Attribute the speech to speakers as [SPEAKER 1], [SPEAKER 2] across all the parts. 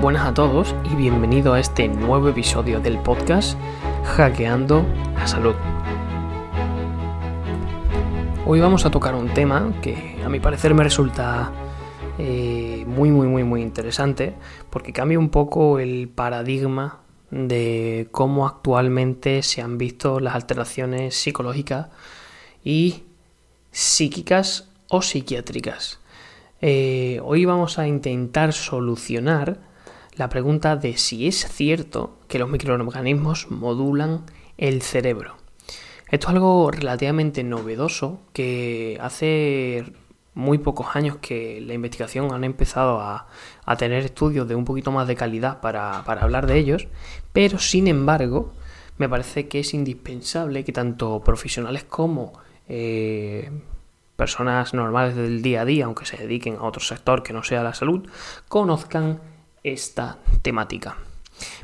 [SPEAKER 1] Buenas a todos y bienvenido a este nuevo episodio del podcast Hackeando la Salud. Hoy vamos a tocar un tema que a mi parecer me resulta eh, muy muy muy muy interesante porque cambia un poco el paradigma de cómo actualmente se han visto las alteraciones psicológicas y psíquicas o psiquiátricas. Eh, hoy vamos a intentar solucionar la pregunta de si es cierto que los microorganismos modulan el cerebro. Esto es algo relativamente novedoso que hace muy pocos años que la investigación han empezado a, tener estudios de un poquito más de calidad para, hablar de ellos, pero sin embargo me parece que es indispensable que tanto profesionales como eh, personas normales del día a día, aunque se dediquen a otro sector que no sea la salud, conozcan esta temática.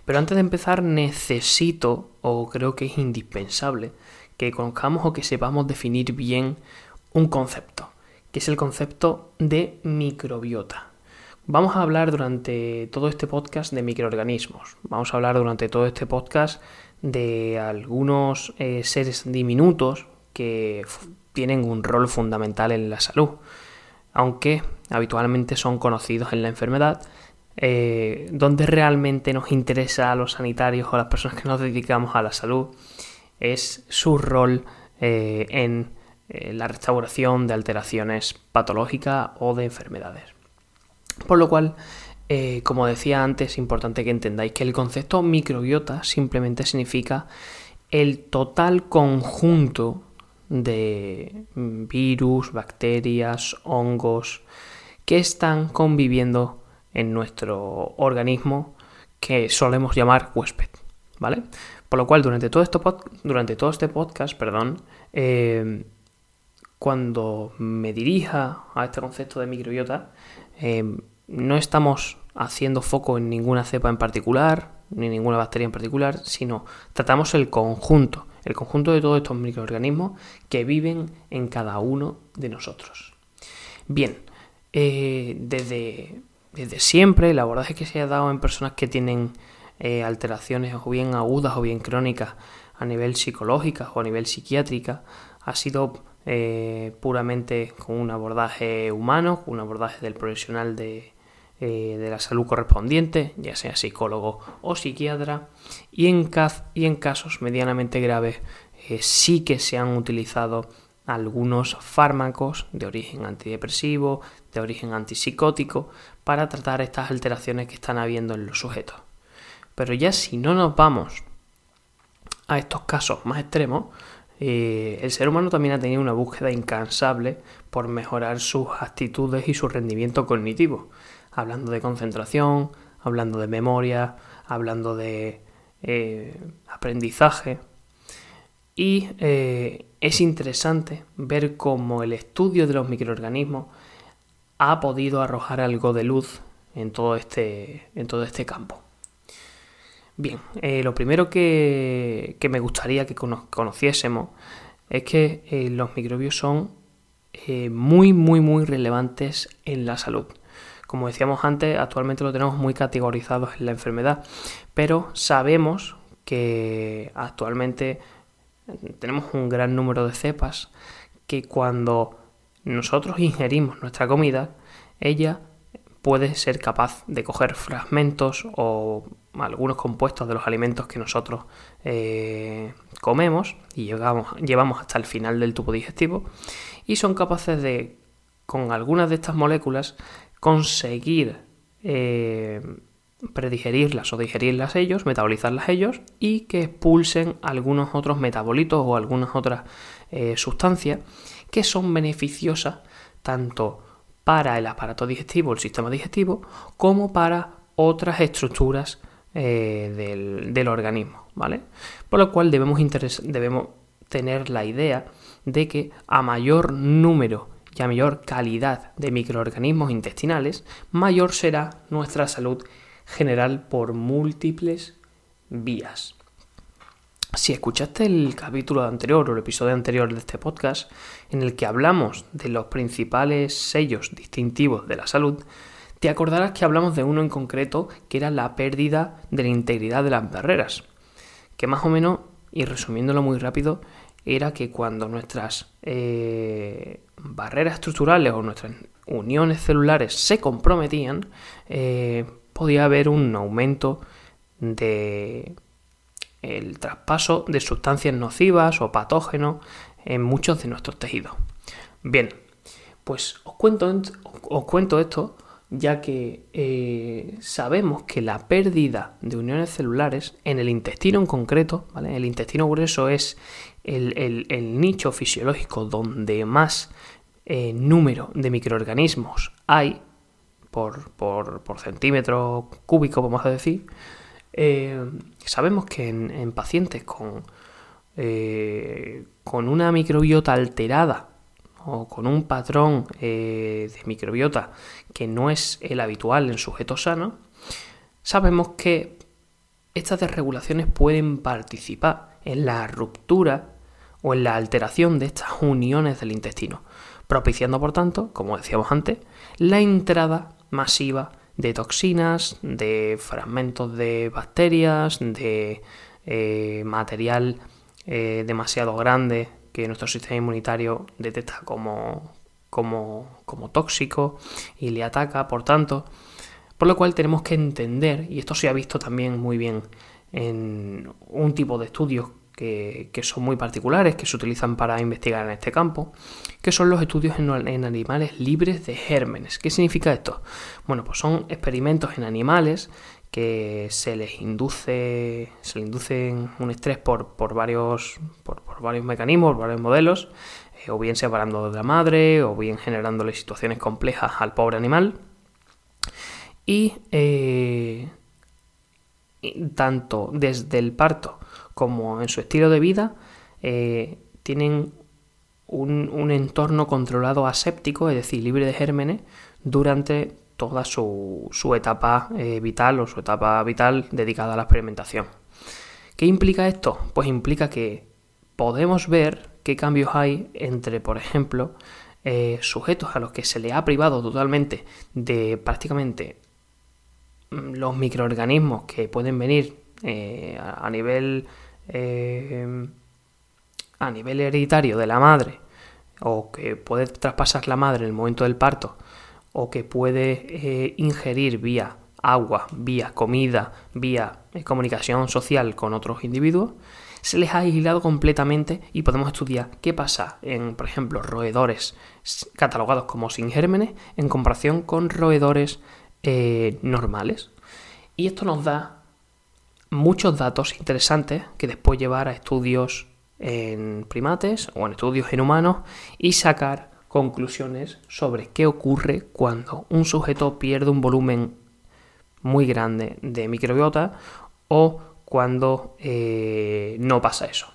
[SPEAKER 1] Pero antes de empezar necesito, o creo que es indispensable, que conozcamos o que sepamos definir bien un concepto, que es el concepto de microbiota. Vamos a hablar durante todo este podcast de microorganismos. Vamos a hablar durante todo este podcast de algunos eh, seres diminutos que tienen un rol fundamental en la salud, aunque habitualmente son conocidos en la enfermedad eh, donde realmente nos interesa a los sanitarios o a las personas que nos dedicamos a la salud es su rol eh, en eh, la restauración de alteraciones patológicas o de enfermedades. Por lo cual, como decía antes, es importante que entendáis que el concepto microbiota simplemente significa el total conjunto de virus, bacterias, hongos que están conviviendo en nuestro organismo que solemos llamar huésped, ¿vale? Por lo cual, durante todo, esto durante todo este podcast, perdón, eh, cuando me dirija a este concepto de microbiota, eh, no estamos haciendo foco en ninguna cepa en particular, ni ninguna bacteria en particular, sino tratamos el conjunto, el conjunto de todos estos microorganismos que viven en cada uno de nosotros. Bien, eh, desde desde siempre el abordaje que se ha dado en personas que tienen eh, alteraciones o bien agudas o bien crónicas a nivel psicológica o a nivel psiquiátrica ha sido eh, puramente con un abordaje humano, con un abordaje del profesional de, eh, de la salud correspondiente, ya sea psicólogo o psiquiatra, y en, y en casos medianamente graves sí que se han utilizado algunos fármacos de origen antidepresivo, de origen antipsicótico, para tratar estas alteraciones que están habiendo en los sujetos. Pero ya si no nos vamos a estos casos más extremos, eh, el ser humano también ha tenido una búsqueda incansable por mejorar sus actitudes y su rendimiento cognitivo, hablando de concentración, hablando de memoria, hablando de eh, aprendizaje. Y eh, es interesante ver cómo el estudio de los microorganismos ha podido arrojar algo de luz en todo este, en todo este campo. Bien, eh, lo primero que, me gustaría que conociésemos es que eh, los microbios son muy, muy, muy relevantes en la salud. Como decíamos antes, actualmente lo tenemos muy categorizados en la enfermedad, pero sabemos que actualmente tenemos un gran número de cepas que cuando nosotros ingerimos nuestra comida, ella puede ser capaz de coger fragmentos o algunos compuestos de los alimentos que nosotros eh, comemos y llevamos hasta el final del tubo digestivo y son capaces de, con algunas de estas moléculas, conseguir eh, predigerirlas o digerirlas ellos, metabolizarlas ellos y que expulsen algunos otros metabolitos o algunas otras eh, sustancias que son beneficiosas tanto para el aparato digestivo, el sistema digestivo, como para otras estructuras eh, del, organismo, ¿vale? Por lo cual debemos, debemos tener la idea de que a mayor número y a mayor calidad de microorganismos intestinales, mayor será nuestra salud general por múltiples vías. Si escuchaste el capítulo anterior o el episodio anterior de este podcast, en el que hablamos de los principales sellos distintivos de la salud, te acordarás que hablamos de uno en concreto que era la pérdida de la integridad de las barreras, que más o menos, y resumiéndolo muy rápido, era que cuando nuestras eh, barreras estructurales o nuestras uniones celulares se comprometían, eh, podía haber un aumento de el traspaso de sustancias nocivas o patógenos en muchos de nuestros tejidos. Bien, pues os cuento, os cuento esto ya que eh, sabemos que la pérdida de uniones celulares en el intestino en concreto, ¿vale? el intestino grueso es el, nicho fisiológico donde más eh, número de microorganismos hay por, centímetro cúbico, vamos a decir, eh, sabemos que en, pacientes con, con una microbiota alterada o con un patrón de microbiota que no es el habitual en sujetos sanos, sabemos que estas desregulaciones pueden participar en la ruptura o en la alteración de estas uniones del intestino, propiciando por tanto, como decíamos antes, la entrada masiva de toxinas, de fragmentos de bacterias, de eh, material eh, demasiado grande que nuestro sistema inmunitario detecta como, como, tóxico y le ataca, por tanto, por lo cual tenemos que entender, y esto se ha visto también muy bien en un tipo de estudios que, son muy particulares, que se utilizan para investigar en este campo, que son los estudios en, animales libres de gérmenes. ¿Qué significa esto? Bueno, pues son experimentos en animales que se les induce, se les induce un estrés por, por varios, por, por varios mecanismos, varios modelos, eh, o bien separando de la madre, o bien generándole situaciones complejas al pobre animal. Y eh, tanto desde el parto como en su estilo de vida, eh, tienen un, entorno controlado aséptico, es decir, libre de gérmenes, durante toda su, etapa vital o su etapa vital dedicada a la experimentación. ¿Qué implica esto? Pues implica que podemos ver qué cambios hay entre, por ejemplo, eh, sujetos a los que se le ha privado totalmente de prácticamente los microorganismos que pueden venir eh, a nivel eh, a nivel hereditario de la madre o que puede traspasar la madre en el momento del parto o que puede ingerir vía agua, vía comida, vía comunicación social con otros individuos, se les ha aislado completamente y podemos estudiar qué pasa en, por ejemplo, roedores catalogados como sin gérmenes en comparación con roedores eh, normales. Y esto nos da muchos datos interesantes que después llevar a estudios en primates o en estudios en humanos y sacar conclusiones sobre qué ocurre cuando un sujeto pierde un volumen muy grande de microbiota o cuando eh, no pasa eso.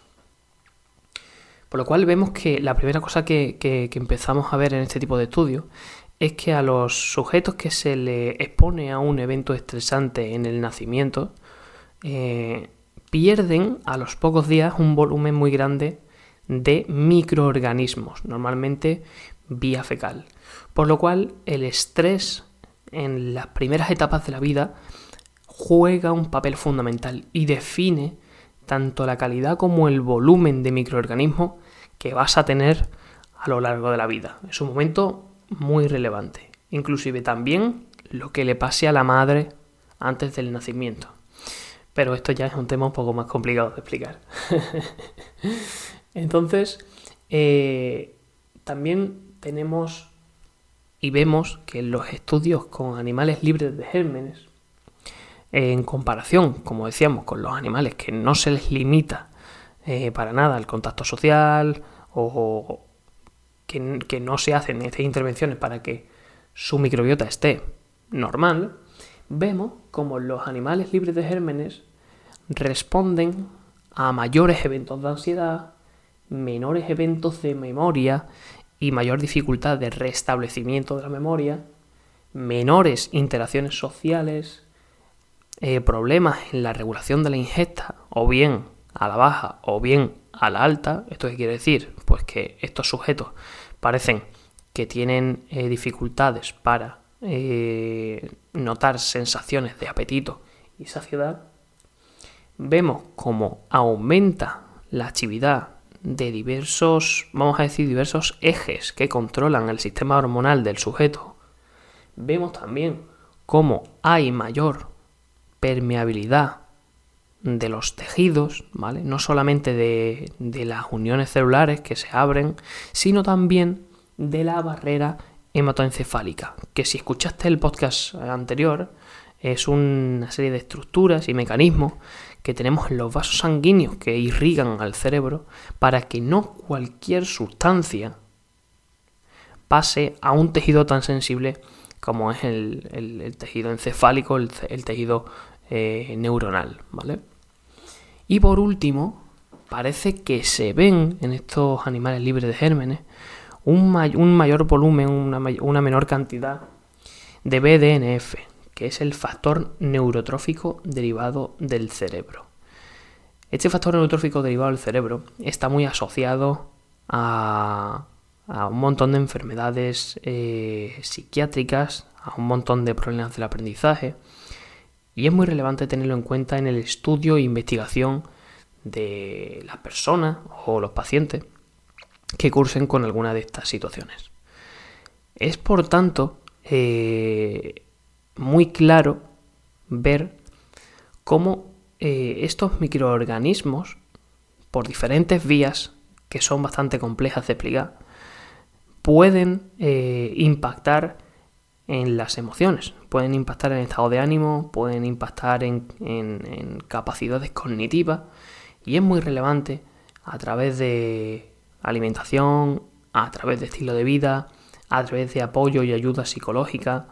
[SPEAKER 1] Por lo cual vemos que la primera cosa que, empezamos a ver en este tipo de estudios es que a los sujetos que se le expone a un evento estresante en el nacimiento, eh, pierden a los pocos días un volumen muy grande de microorganismos, normalmente vía fecal. Por lo cual el estrés en las primeras etapas de la vida juega un papel fundamental y define tanto la calidad como el volumen de microorganismos que vas a tener a lo largo de la vida. Es un momento muy relevante. Inclusive también lo que le pase a la madre antes del nacimiento. Pero esto ya es un tema un poco más complicado de explicar. Entonces, eh, también tenemos y vemos que los estudios con animales libres de gérmenes en comparación, como decíamos, con los animales que no se les limita eh, para nada el contacto social o que, no se hacen estas intervenciones para que su microbiota esté normal, vemos como los animales libres de gérmenes responden a mayores eventos de ansiedad, menores eventos de memoria y mayor dificultad de restablecimiento de la memoria, menores interacciones sociales, eh, problemas en la regulación de la ingesta, o bien a la baja o bien a la alta, ¿esto qué quiere decir? Pues que estos sujetos parecen que tienen eh, dificultades para eh, notar sensaciones de apetito y saciedad, vemos cómo aumenta la actividad de diversos, vamos a decir, diversos ejes que controlan el sistema hormonal del sujeto, vemos también cómo hay mayor permeabilidad de los tejidos, ¿vale? No solamente de, de las uniones celulares que se abren, sino también de la barrera hematoencefálica, que si escuchaste el podcast anterior, es una serie de estructuras y mecanismos que tenemos en los vasos sanguíneos que irrigan al cerebro para que no cualquier sustancia pase a un tejido tan sensible como es el, tejido encefálico, el, tejido eh, neuronal, ¿vale? Y por último, parece que se ven en estos animales libres de gérmenes un, mayor volumen, una, menor cantidad de BDNF, que es el factor neurotrófico derivado del cerebro. Este factor neurotrófico derivado del cerebro está muy asociado a, un montón de enfermedades eh, psiquiátricas, a un montón de problemas del aprendizaje, y es muy relevante tenerlo en cuenta en el estudio e investigación de las personas o los pacientes que cursen con alguna de estas situaciones. Es por tanto eh, muy claro ver cómo eh, estos microorganismos, por diferentes vías que son bastante complejas de explicar, pueden eh, impactar en las emociones, pueden impactar en estado de ánimo, pueden impactar en capacidades cognitivas y es muy relevante a través de alimentación, a través de estilo de vida, a través de apoyo y ayuda psicológica,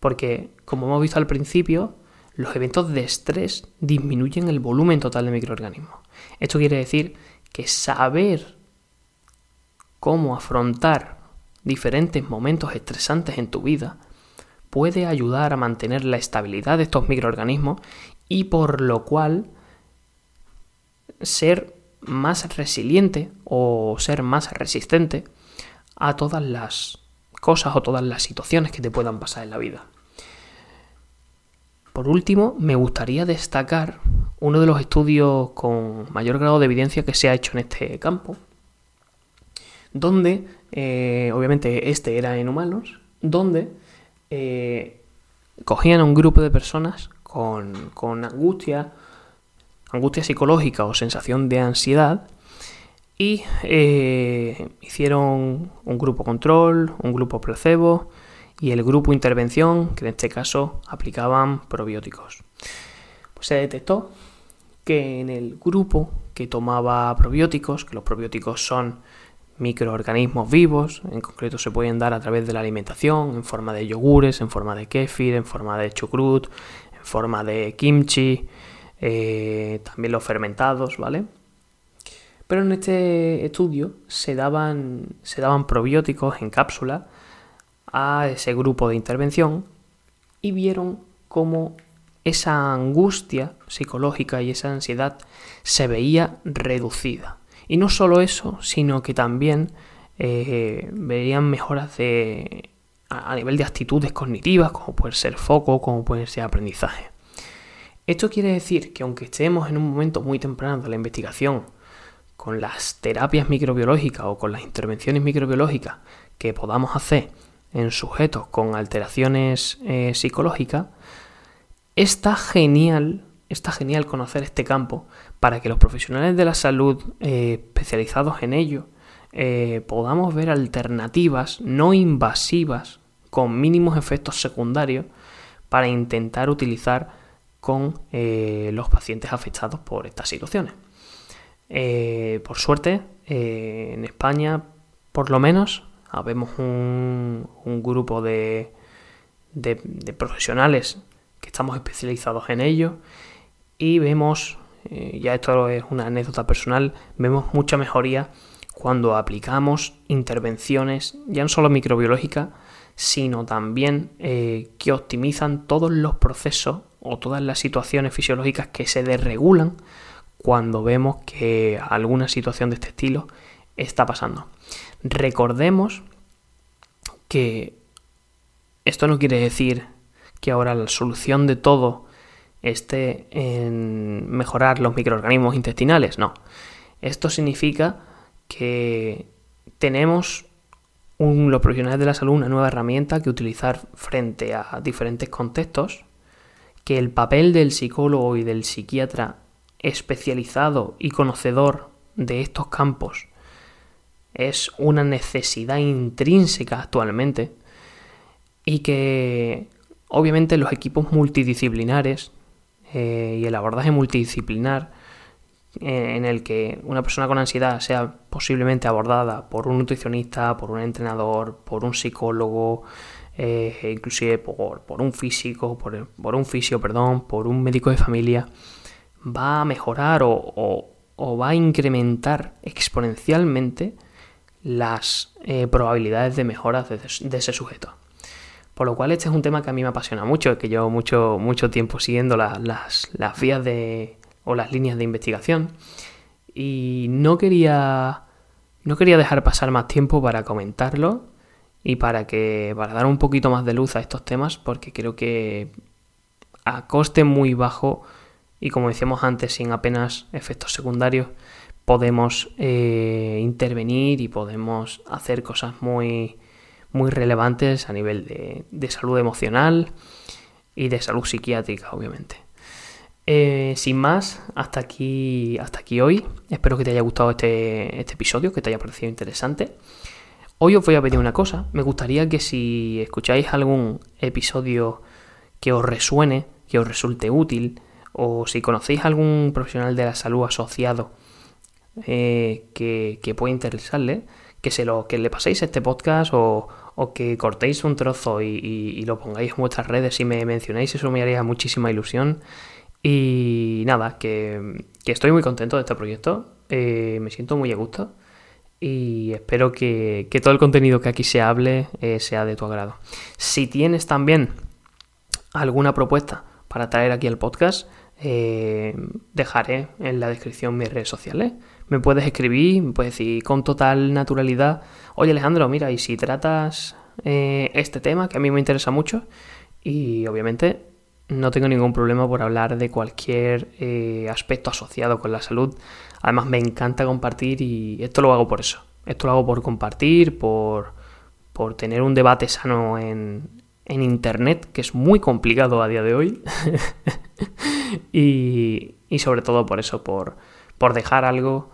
[SPEAKER 1] porque, como hemos visto al principio, los eventos de estrés disminuyen el volumen total de microorganismos. Esto quiere decir que saber cómo afrontar diferentes momentos estresantes en tu vida puede ayudar a mantener la estabilidad de estos microorganismos y por lo cual ser más resiliente o ser más resistente a todas las cosas o todas las situaciones que te puedan pasar en la vida. Por último, me gustaría destacar uno de los estudios con mayor grado de evidencia que se ha hecho en este campo, donde, eh, obviamente este era en humanos, donde eh, cogían a un grupo de personas con, con angustia, angustia psicológica o sensación de ansiedad, y eh, hicieron un grupo control, un grupo placebo y el grupo intervención, que en este caso aplicaban probióticos. Pues se detectó que en el grupo que tomaba probióticos, que los probióticos son microorganismos vivos, en concreto se pueden dar a través de la alimentación, en forma de yogures, en forma de kéfir, en forma de chucrut, en forma de kimchi, eh, también los fermentados, ¿vale? Pero en este estudio se daban, se daban probióticos en cápsula a ese grupo de intervención y vieron cómo esa angustia psicológica y esa ansiedad se veía reducida. Y no solo eso, sino que también eh, veían mejoras de, a nivel de actitudes cognitivas, como puede ser foco, como puede ser aprendizaje. Esto quiere decir que aunque estemos en un momento muy temprano de la investigación, con las terapias microbiológicas o con las intervenciones microbiológicas que podamos hacer en sujetos con alteraciones eh, psicológicas, está genial, está genial conocer este campo para que los profesionales de la salud eh, especializados en ello eh, podamos ver alternativas no invasivas con mínimos efectos secundarios para intentar utilizar con los pacientes afectados por estas situaciones. Eh, por suerte, eh, en España, por lo menos, habemos un, grupo de, profesionales que estamos especializados en ello y vemos, eh, ya esto es una anécdota personal, vemos mucha mejoría cuando aplicamos intervenciones ya no solo microbiológicas, sino también que optimizan todos los procesos o todas las situaciones fisiológicas que se desregulan cuando vemos que alguna situación de este estilo está pasando. Recordemos que Esto no quiere decir que ahora la solución de todo esté en mejorar los microorganismos intestinales, no. Esto significa que tenemos los profesionales de la salud una nueva herramienta que utilizar frente a diferentes contextos, que el papel del psicólogo y del psiquiatra especializado y conocedor de estos campos es una necesidad intrínseca actualmente y que obviamente los equipos multidisciplinares eh, y el abordaje multidisciplinar eh, en el que una persona con ansiedad sea posiblemente abordada por un nutricionista, por un entrenador, por un psicólogo, eh, inclusive por, un físico, por, un fisio, perdón, por un médico de familia, va a mejorar o, va a incrementar exponencialmente las eh, probabilidades de mejora de, ese sujeto. Por lo cual este es un tema que a mí me apasiona mucho, que llevo mucho, mucho tiempo siguiendo las, las vías de, o las líneas de investigación. Y no quería, no quería dejar pasar más tiempo para comentarlo y para, que, para dar un poquito más de luz a estos temas, porque creo que a coste muy bajo y como decíamos antes, sin apenas efectos secundarios, podemos eh, intervenir y podemos hacer cosas muy, muy relevantes a nivel de, de salud emocional y de salud psiquiátrica, obviamente. Eh, sin más, hasta aquí, hasta aquí hoy. Espero que te haya gustado este, este episodio, que te haya parecido interesante. Hoy os voy a pedir una cosa. Me gustaría que si escucháis algún episodio que os resuene, que os resulte útil, o si conocéis algún profesional de la salud asociado eh, que, que pueda interesarle, que, se lo, que le paséis este podcast o, que cortéis un trozo y, lo pongáis en vuestras redes y me mencionáis, eso me haría muchísima ilusión. Y nada, que, estoy muy contento de este proyecto, eh, me siento muy a gusto y espero que, todo el contenido que aquí se hable eh, sea de tu agrado. Si tienes también alguna propuesta para traer aquí al podcast, eh, dejaré en la descripción mis redes sociales. Me puedes escribir, me puedes decir con total naturalidad, oye Alejandro, mira, y si tratas este tema que a mí me interesa mucho, y obviamente no tengo ningún problema por hablar de cualquier eh, aspecto asociado con la salud. Además me encanta compartir y esto lo hago por eso. Esto lo hago por compartir, por, por tener un debate sano en, en Internet, que es muy complicado a día de hoy. y, y, sobre todo por eso, por, por dejar algo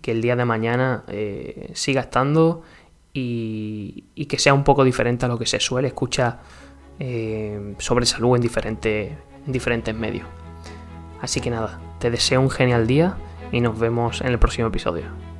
[SPEAKER 1] que el día de mañana eh, siga estando y, que sea un poco diferente a lo que se suele escuchar eh, sobre salud en, en diferentes medios. Así que nada, te deseo un genial día y nos vemos en el próximo episodio.